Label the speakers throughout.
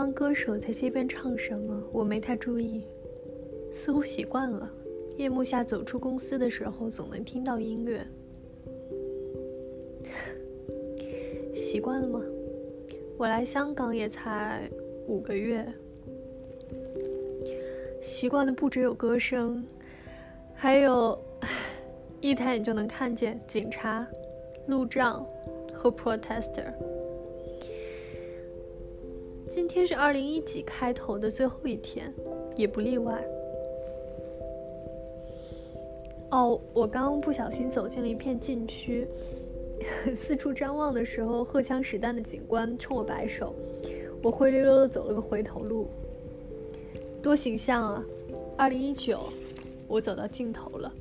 Speaker 1: 当歌手在街边唱什么，我没太注意，似乎习惯了。夜幕下走出公司的时候，总能听到音乐。习惯了吗？我来香港也才五个月，习惯的不只有歌声，还有一抬眼就能看见警察、路障和 protester。今天是二零一几开头的最后一天，也不例外。哦，我刚不小心走进了一片禁区。四处张望的时候，荷枪实弹的警官冲我摆手，我灰溜溜的走了个回头路。多形象啊！二零一九，我走到尽头了。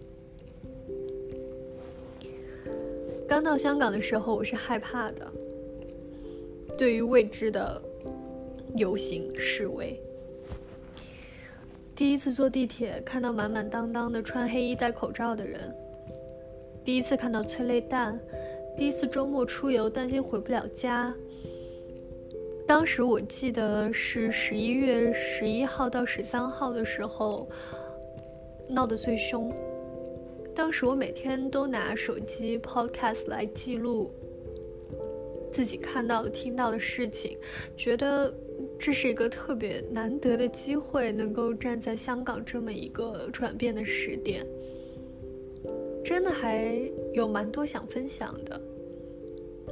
Speaker 1: 刚到香港的时候，我是害怕的，对于未知的游行示威。第一次坐地铁，看到满满当当的穿黑衣戴口罩的人；第一次看到催泪弹。第一次周末出游，担心回不了家。当时我记得是十一月十一号到十三号的时候，闹得最凶。当时我每天都拿手机 Podcast 来记录自己看到的、听到的事情，觉得这是一个特别难得的机会，能够站在香港这么一个转变的时点。真的还有蛮多想分享的，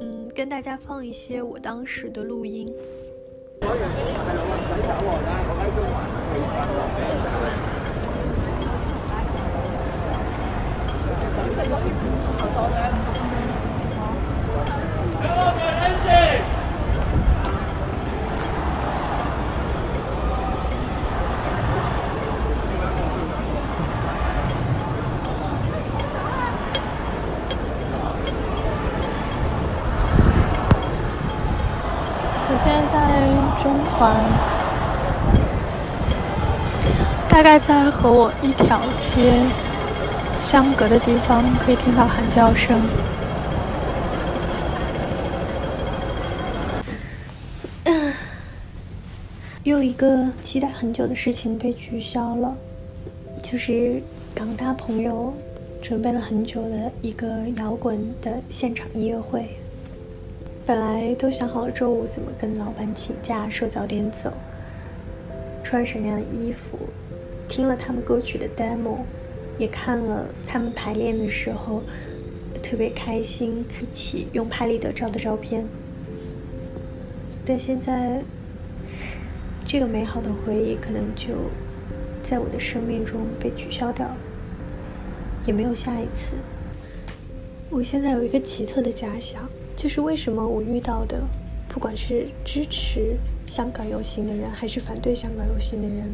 Speaker 1: 嗯，跟大家放一些我当时的录音。我现在在中环，大概在和我一条街相隔的地方，可以听到喊叫声。又一个期待很久的事情被取消了，就是港大朋友准备了很久的一个摇滚的现场音乐会。本来都想好了周五怎么跟老板请假，说早点走，穿什么样的衣服，听了他们歌曲的 demo，也看了他们排练的时候特别开心，一起用拍立得照的照片。但现在，这个美好的回忆可能就在我的生命中被取消掉了，也没有下一次。我现在有一个奇特的假想。就是为什么我遇到的，不管是支持香港游行的人，还是反对香港游行的人，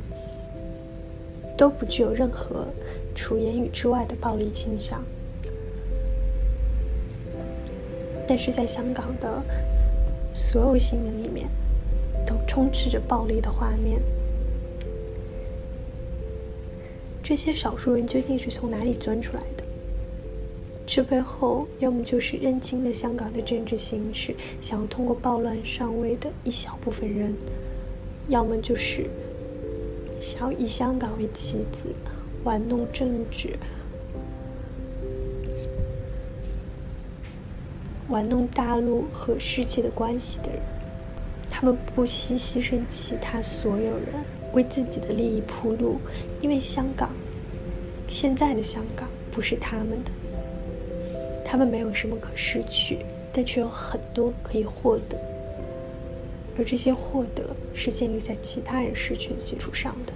Speaker 1: 都不具有任何除言语之外的暴力倾向。但是在香港的所有新闻里面，都充斥着暴力的画面。这些少数人究竟是从哪里钻出来的？这背后，要么就是认清了香港的政治形势，想要通过暴乱上位的一小部分人；要么就是想要以香港为棋子，玩弄政治，玩弄大陆和世界的关系的人。他们不惜牺牲其他所有人，为自己的利益铺路，因为香港，现在的香港不是他们的。他们没有什么可失去，但却有很多可以获得，而这些获得是建立在其他人失去的基础上的。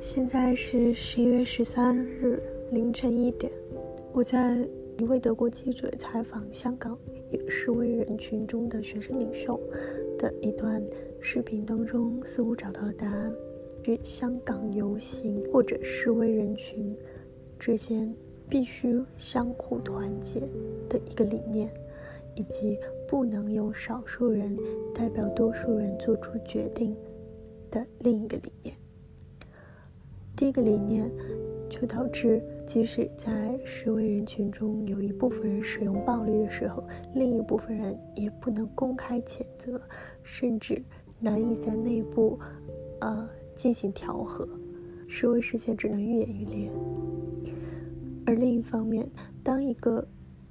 Speaker 1: 现在是十一月十三日凌晨一点，我在一位德国记者采访香港一个示威人群中的学生领袖的一段视频当中，似乎找到了答案：是香港游行或者示威人群之间。必须相互团结的一个理念，以及不能由少数人代表多数人做出决定的另一个理念。第一个理念就导致，即使在示威人群中有一部分人使用暴力的时候，另一部分人也不能公开谴责
Speaker 2: 甚至难以在内部，呃，进行调和，示威事件只能愈演愈烈。而另一方面，当一个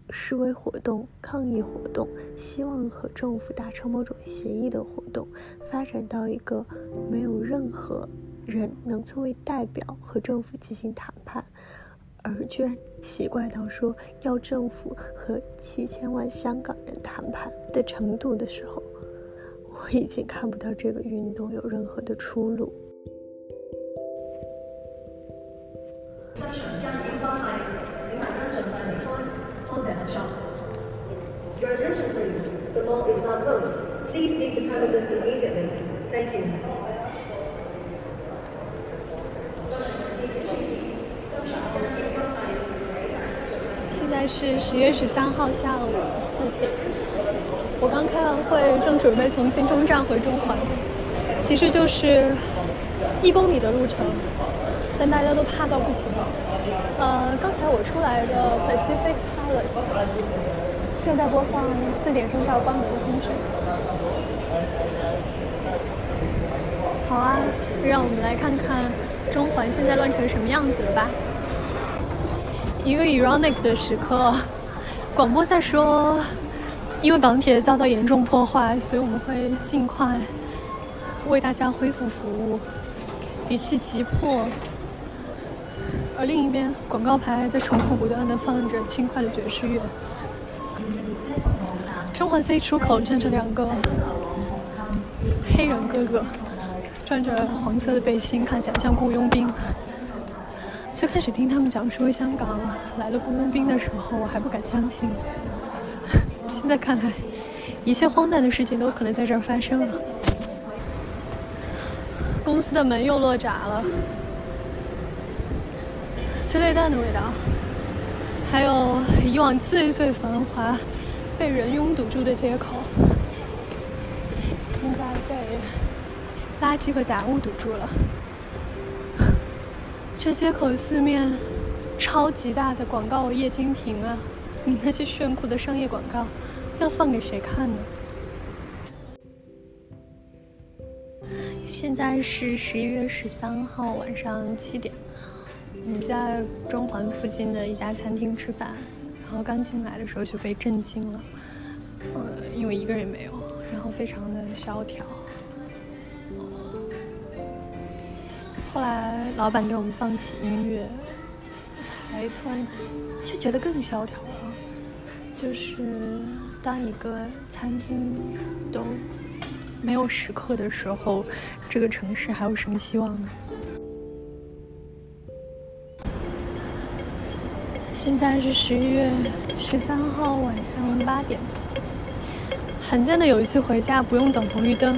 Speaker 2: 示威活动、抗议活动，希望和政府达成某种协议的活动，发展到一个没有任何人能作为代表和政府进行谈判，而居然奇怪到说要政府和七千万香港人谈判的程度的时候，我已经看不到这个运动有任何的出路。
Speaker 3: Your attention, please. The mall is now closed. Please leave the premises immediately. Thank you.
Speaker 1: 现在是十月十三号下午四点，我刚开完会，正准备从金钟站回中环，其实就是一公里的路程，但大家都怕到不行。呃，刚才我出来的 Pacific Palace。正在播放四点钟就要关门的通知。好啊，让我们来看看中环现在乱成什么样子了吧。一个 ironic 的时刻，广播在说，因为港铁遭到严重破坏，所以我们会尽快为大家恢复服务，语气急迫。而另一边，广告牌在重复不断的放着轻快的爵士乐。中环 C 出口站着两个黑人哥哥，穿着黄色的背心，看起来像雇佣兵。最开始听他们讲说香港来了雇佣兵的时候，我还不敢相信。现在看来，一切荒诞的事情都可能在这儿发生了。公司的门又落闸了，催泪弹的味道，还有以往最最繁华。被人拥堵住的街口，现在被垃圾和杂物堵住了。这街口四面超级大的广告液晶屏啊！你那些炫酷的商业广告，要放给谁看呢？现在是十一月十三号晚上七点，我们在中环附近的一家餐厅吃饭。然后刚进来的时候就被震惊了，呃，因为一个人没有，然后非常的萧条。后来老板给我们放起音乐，才突然就觉得更萧条了。就是当一个餐厅都没有食客的时候，这个城市还有什么希望呢？现在是十一月十三号晚上八点，罕见的有一次回家不用等红绿灯，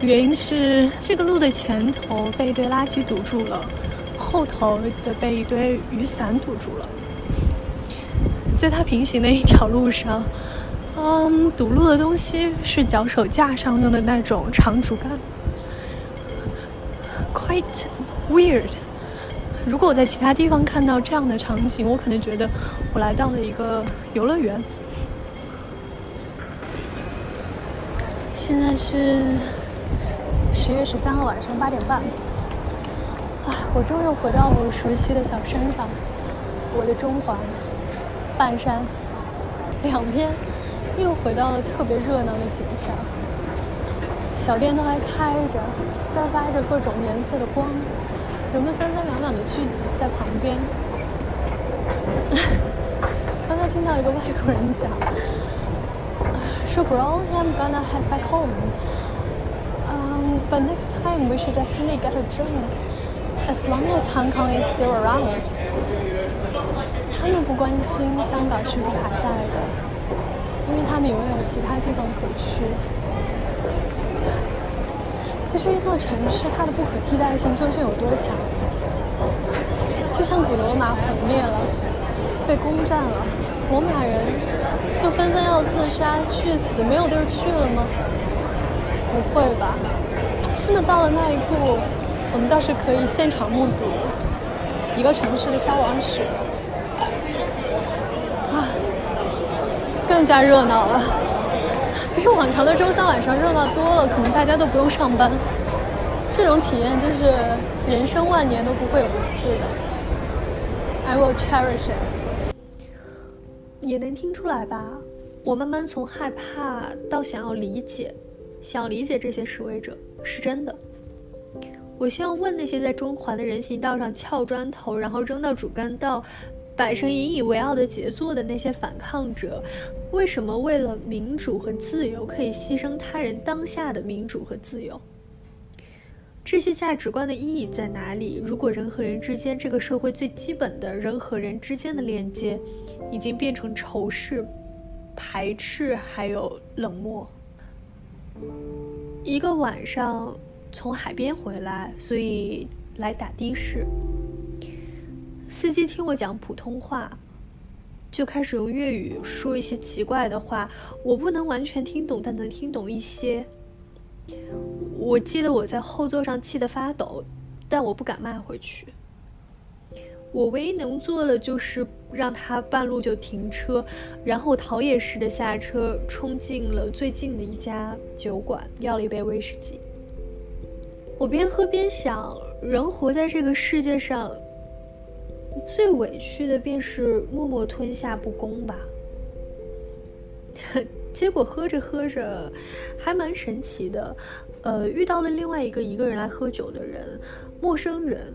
Speaker 1: 原因是这个路的前头被一堆垃圾堵住了，后头则被一堆雨伞堵住了。在它平行的一条路上，嗯，堵路的东西是脚手架上用的那种长竹竿，quite weird。如果我在其他地方看到这样的场景，我可能觉得我来到了一个游乐园。现在是十月十三号晚上八点半，啊，我终于回到了我熟悉的小山上，我的中环、半山两边又回到了特别热闹的景象，小店都还开着，散发着各种颜色的光。人们三三两两的聚集在旁边。刚才听到一个外国人讲，说 “Bro, I'm gonna head back home. Um, but next time we should definitely get a drink, as long as Hong Kong is still around.” 他们不关心香港是不是还在的，因为他们永远有其他地方可去。其实一座城市，它的不可替代性究竟有多强？就像古罗马毁灭了，被攻占了，罗马人就纷纷要自杀去死，没有地儿去了吗？不会吧！真的到了那一步，我们倒是可以现场目睹一个城市的消亡史啊，更加热闹了，
Speaker 4: 往常的周三晚上热闹多了，可能大家都不用上班。这种体验就是人生万年都不会有一次的。I will cherish it。
Speaker 1: 也能听出来吧？我慢慢从害怕到想要理解，想要理解这些示威者是真的。我希望问那些在中环的人行道上撬砖头，然后扔到主干道，摆成引以为傲的杰作的那些反抗者，为什么为了民主和自由可以牺牲他人当下的民主和自由？这些价值观的意义在哪里？如果人和人之间这个社会最基本的人和人之间的链接，已经变成仇视、排斥，还有冷漠，一个晚上。从海边回来，所以来打的士。司机听我讲普通话，就开始用粤语说一些奇怪的话，我不能完全听懂，但能听懂一些。我记得我在后座上气得发抖，但我不敢骂回去。我唯一能做的就是让他半路就停车，然后逃也似的下车，冲进了最近的一家酒馆，要了一杯威士忌。我边喝边想，人活在这个世界上，最委屈的便是默默吞下不公吧。结果喝着喝着，还蛮神奇的，呃，遇到了另外一个一个人来喝酒的人，陌生人，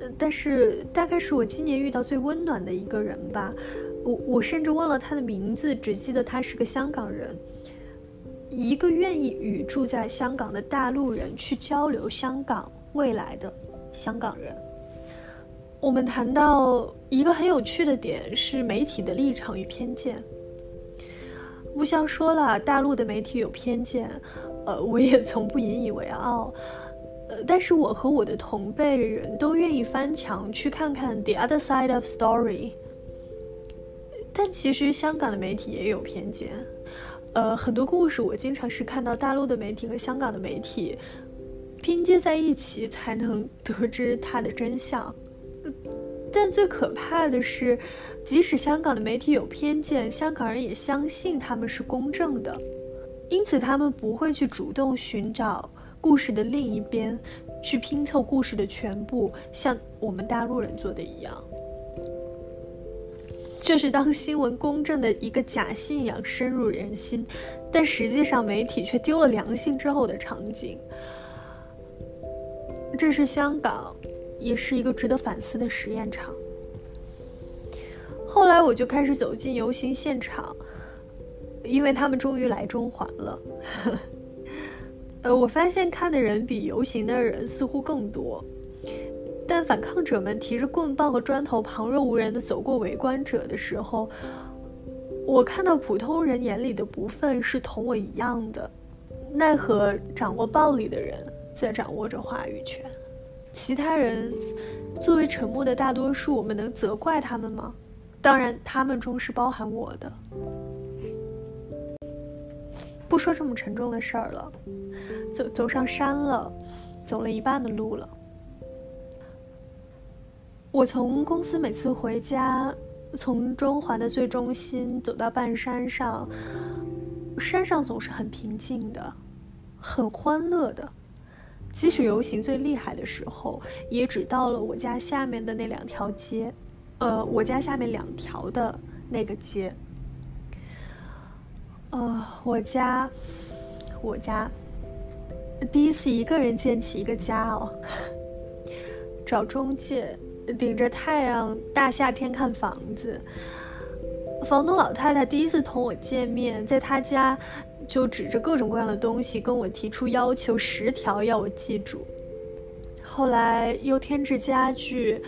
Speaker 1: 呃但是大概是我今年遇到最温暖的一个人吧。我我甚至忘了他的名字，只记得他是个香港人。一个愿意与住在香港的大陆人去交流香港未来的香港人，我们谈到一个很有趣的点是媒体的立场与偏见。吴晓说了，大陆的媒体有偏见，呃，我也从不引以为傲，呃，但是我和我的同辈人都愿意翻墙去看看 the other side of story。但其实香港的媒体也有偏见。呃，很多故事我经常是看到大陆的媒体和香港的媒体拼接在一起，才能得知它的真相。但最可怕的是，即使香港的媒体有偏见，香港人也相信他们是公正的，因此他们不会去主动寻找故事的另一边，去拼凑故事的全部，像我们大陆人做的一样。这是当新闻公正的一个假信仰深入人心，但实际上媒体却丢了良心之后的场景。这是香港，也是一个值得反思的实验场。后来我就开始走进游行现场，因为他们终于来中环了。呃，我发现看的人比游行的人似乎更多。但反抗者们提着棍棒和砖头，旁若无人的走过围观者的时候，我看到普通人眼里的不忿是同我一样的。奈何掌握暴力的人在掌握着话语权，其他人作为沉默的大多数，我们能责怪他们吗？当然，他们中是包含我的。不说这么沉重的事儿了，走走上山了，走了一半的路了。我从公司每次回家，从中环的最中心走到半山上，山上总是很平静的，很欢乐的。即使游行最厉害的时候，也只到了我家下面的那两条街，呃，我家下面两条的那个街。呃，我家，我家，第一次一个人建起一个家哦，找中介。顶着太阳，大夏天看房子。房东老太太第一次同我见面，在她家就指着各种各样的东西跟我提出要求，十条要我记住。后来又添置家具，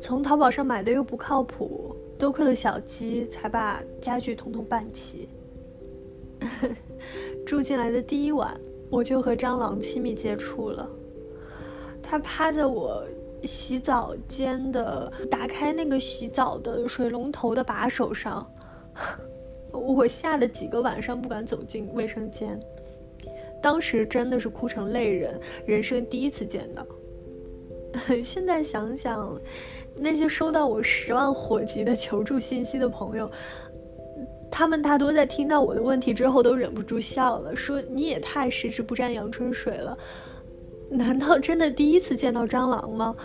Speaker 1: 从淘宝上买的又不靠谱，多亏了小鸡才把家具统统办齐。住进来的第一晚，我就和蟑螂亲密接触了，它趴在我。洗澡间的打开那个洗澡的水龙头的把手上，我吓得几个晚上不敢走进卫生间。当时真的是哭成泪人，人生第一次见到。现在想想，那些收到我十万火急的求助信息的朋友，他们大多在听到我的问题之后都忍不住笑了，说你也太十指不沾阳春水了。难道真的第一次见到蟑螂吗？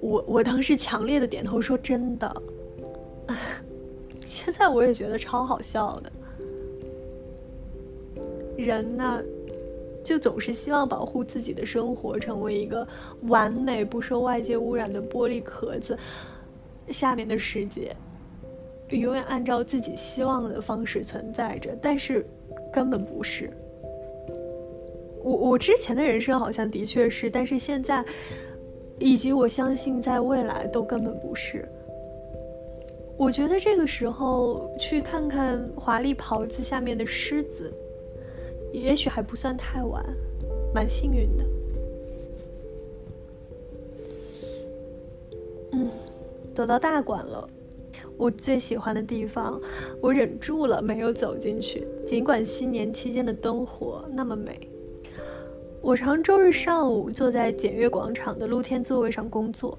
Speaker 1: 我我当时强烈的点头说真的。现在我也觉得超好笑的。人呢，就总是希望保护自己的生活成为一个完美不受外界污染的玻璃壳子，下面的世界永远按照自己希望的方式存在着，但是根本不是。我我之前的人生好像的确是，但是现在，以及我相信在未来都根本不是。我觉得这个时候去看看华丽袍子下面的狮子，也许还不算太晚，蛮幸运的。嗯，走到大馆了，我最喜欢的地方，我忍住了没有走进去，尽管新年期间的灯火那么美。我常周日上午坐在检阅广场的露天座位上工作。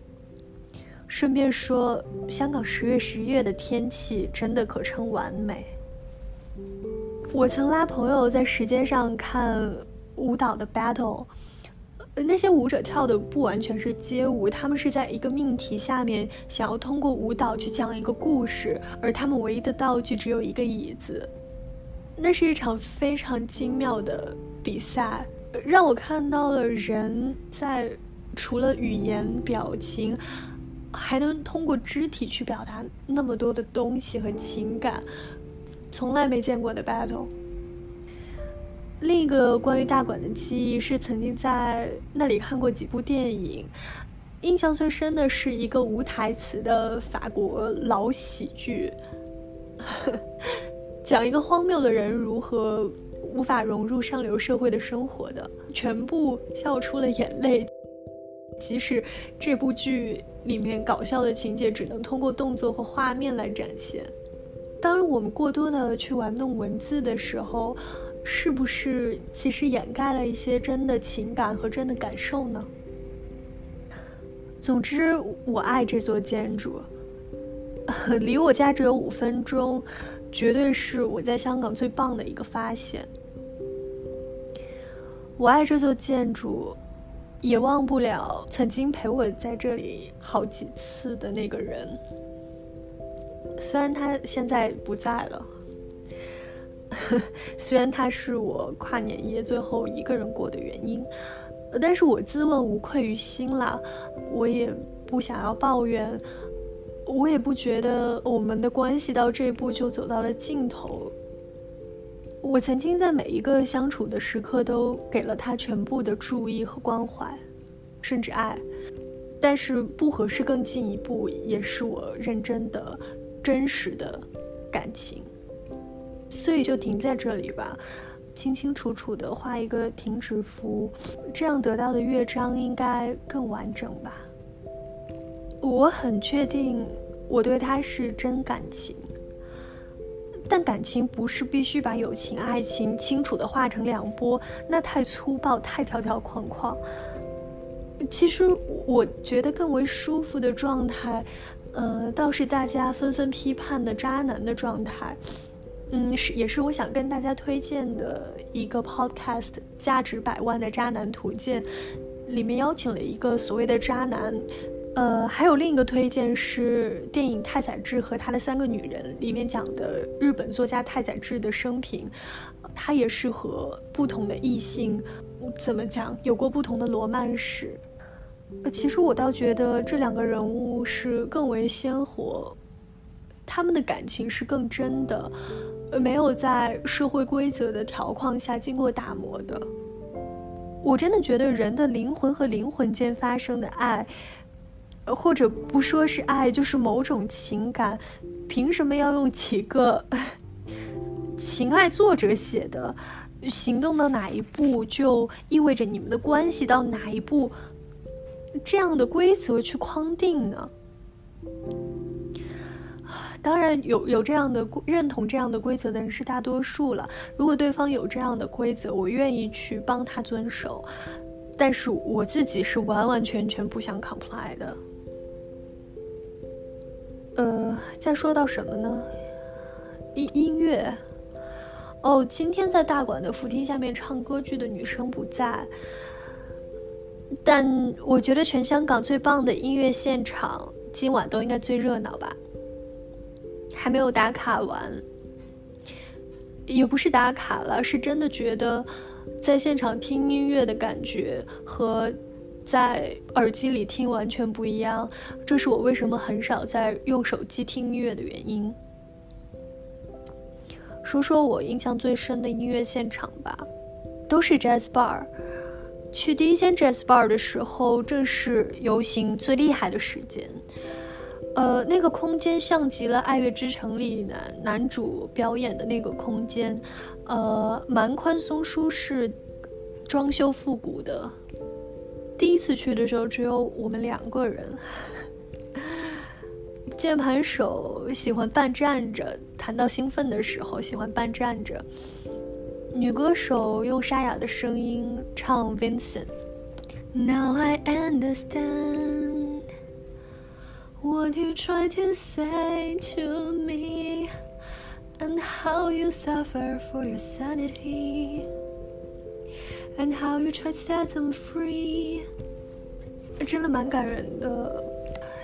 Speaker 1: 顺便说，香港十月、十一月的天气真的可称完美。我曾拉朋友在石阶上看舞蹈的 battle，那些舞者跳的不完全是街舞，他们是在一个命题下面，想要通过舞蹈去讲一个故事，而他们唯一的道具只有一个椅子。那是一场非常精妙的比赛。让我看到了人在除了语言表情，还能通过肢体去表达那么多的东西和情感，从来没见过的 battle。另一个关于大馆的记忆是曾经在那里看过几部电影，印象最深的是一个无台词的法国老喜剧，讲一个荒谬的人如何。无法融入上流社会的生活的，全部笑出了眼泪。即使这部剧里面搞笑的情节只能通过动作和画面来展现。当我们过多的去玩弄文字的时候，是不是其实掩盖了一些真的情感和真的感受呢？总之，我爱这座建筑，离我家只有五分钟，绝对是我在香港最棒的一个发现。我爱这座建筑，也忘不了曾经陪我在这里好几次的那个人。虽然他现在不在了，虽然他是我跨年夜最后一个人过的原因，但是我自问无愧于心啦。我也不想要抱怨，我也不觉得我们的关系到这一步就走到了尽头。我曾经在每一个相处的时刻都给了他全部的注意和关怀，甚至爱。但是不合适更进一步，也是我认真的、真实的感情。所以就停在这里吧，清清楚楚的画一个停止符，这样得到的乐章应该更完整吧。我很确定，我对他是真感情。但感情不是必须把友情、爱情清楚的划成两波，那太粗暴，太条条框框。其实我觉得更为舒服的状态，呃，倒是大家纷纷批判的渣男的状态。嗯，是也是我想跟大家推荐的一个 podcast，价值百万的渣男图鉴，里面邀请了一个所谓的渣男。呃，还有另一个推荐是电影《太宰治和他的三个女人》里面讲的日本作家太宰治的生平，他也是和不同的异性，怎么讲，有过不同的罗曼史。其实我倒觉得这两个人物是更为鲜活，他们的感情是更真的，没有在社会规则的条框下经过打磨的。我真的觉得人的灵魂和灵魂间发生的爱。或者不说是爱，就是某种情感，凭什么要用几个 情爱作者写的“行动到哪一步就意味着你们的关系到哪一步”这样的规则去框定呢？当然，有有这样的认同这样的规则的人是大多数了。如果对方有这样的规则，我愿意去帮他遵守，但是我自己是完完全全不想 comply 的。呃，再说到什么呢？音音乐。哦，今天在大馆的扶梯下面唱歌剧的女生不在，但我觉得全香港最棒的音乐现场今晚都应该最热闹吧。还没有打卡完，也不是打卡了，是真的觉得在现场听音乐的感觉和在耳机里听完全不一样。这是我为什么很少在用手机听音乐的原因。说说我印象最深的音乐现场吧，都是 jazz bar。去第一间 jazz bar 的时候，正是游行最厉害的时间。呃，那个空间像极了《爱乐之城》里男男主表演的那个空间，呃，蛮宽松舒适，装修复古的。第一次去的时候，只有我们两个人。键盘手喜欢半站着，弹到兴奋的时候喜欢半站着。女歌手用沙哑的声音唱《Vincent》。Now I understand what you try to say to me and how you suffer for your sanity and how you try to set them free。真的蛮感人的。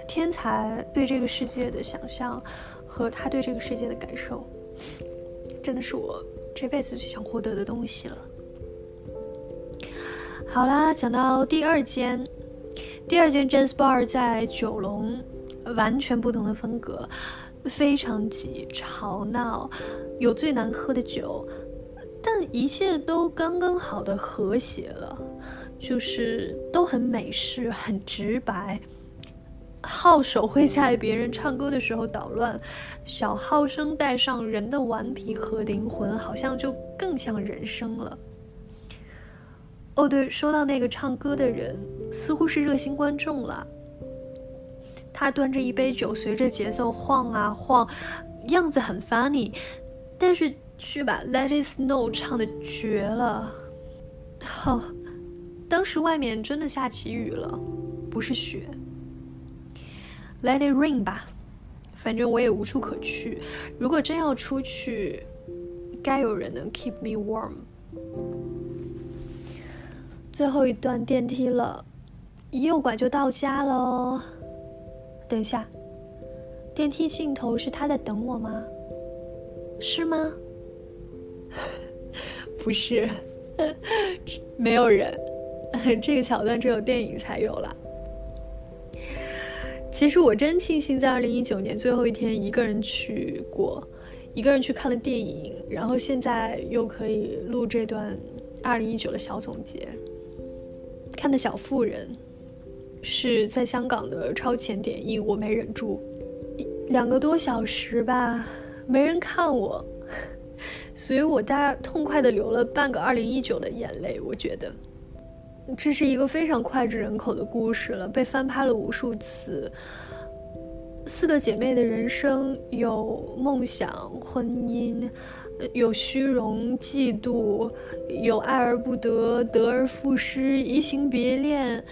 Speaker 1: 天才对这个世界的想象和他对这个世界的感受，真的是我这辈子最想获得的东西了。好啦，讲到第二间，第二间 Jazz Bar 在九龙，完全不同的风格，非常挤、吵闹，有最难喝的酒，但一切都刚刚好的和谐了，就是都很美式、很直白。号手会在别人唱歌的时候捣乱，小号声带上人的顽皮和灵魂，好像就更像人声了。哦，对，说到那个唱歌的人，似乎是热心观众了。他端着一杯酒，随着节奏晃啊晃，样子很 funny，但是去把《Let It Snow》唱的绝了。哦，当时外面真的下起雨了，不是雪。Let it rain 吧，反正我也无处可去。如果真要出去，该有人能 keep me warm。最后一段电梯了，一右拐就到家喽。等一下，电梯尽头是他在等我吗？是吗？不是，没有人。这个桥段只有电影才有了。其实我真庆幸在二零一九年最后一天一个人去过，一个人去看了电影，然后现在又可以录这段二零一九的小总结。看的小妇人是在香港的超前点映，我没忍住，两个多小时吧，没人看我，所以我大痛快的流了半个二零一九的眼泪，我觉得。这是一个非常脍炙人口的故事了，被翻拍了无数次。四个姐妹的人生有梦想、婚姻，有虚荣、嫉妒，有爱而不得、得而复失、移情别恋。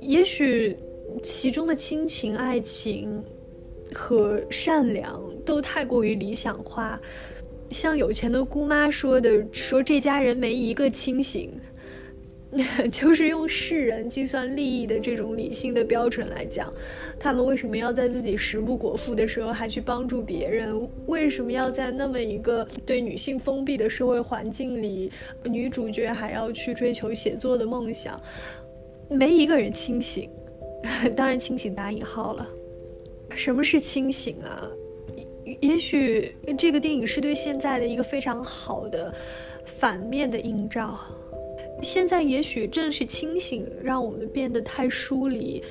Speaker 1: 也许其中的亲情、爱情和善良都太过于理想化，像有钱的姑妈说的：“说这家人没一个清醒。”就是用世人计算利益的这种理性的标准来讲，他们为什么要在自己食不果腹的时候还去帮助别人？为什么要在那么一个对女性封闭的社会环境里，女主角还要去追求写作的梦想？没一个人清醒，当然清醒打引号了。什么是清醒啊？也许这个电影是对现在的一个非常好的反面的映照。现在也许正是清醒，让我们变得太疏离，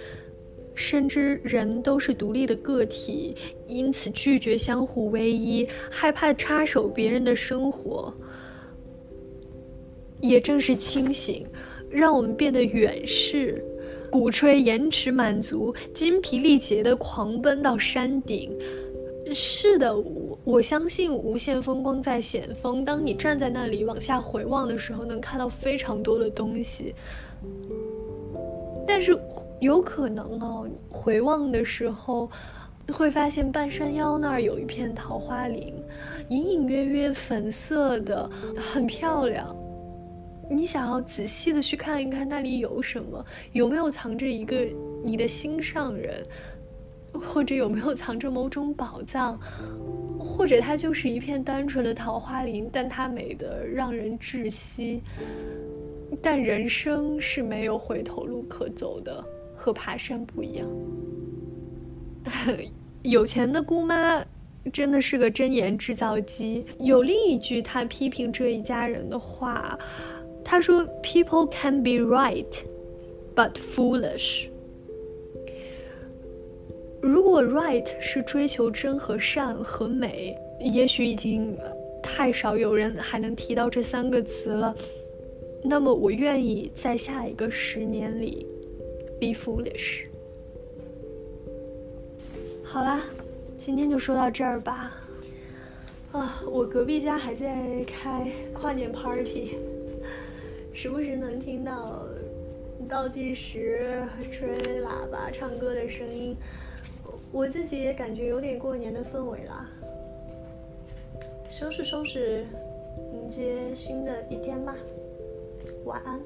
Speaker 1: 深知人都是独立的个体，因此拒绝相互唯一，害怕插手别人的生活。也正是清醒，让我们变得远视，鼓吹延迟满足，精疲力竭的狂奔到山顶。是的，我我相信无限风光在险峰。当你站在那里往下回望的时候，能看到非常多的东西。但是有可能哦，回望的时候，会发现半山腰那儿有一片桃花林，隐隐约约粉色的，很漂亮。你想要仔细的去看一看那里有什么，有没有藏着一个你的心上人，或者有没有藏着某种宝藏，或者它就是一片单纯的桃花林，但它美得让人窒息。但人生是没有回头路可走的，和爬山不一样。有钱的姑妈真的是个真言制造机。有另一句她批评这一家人的话，他说：“People can be right, but foolish。”如果 “right” 是追求真和善和美，也许已经太少有人还能提到这三个词了。那么，我愿意在下一个十年里 be foolish。好啦，今天就说到这儿吧。啊，我隔壁家还在开跨年 party，时不时能听到倒计时、吹喇叭、唱歌的声音，我自己也感觉有点过年的氛围啦。收拾收拾，迎接新的一天吧。晚安。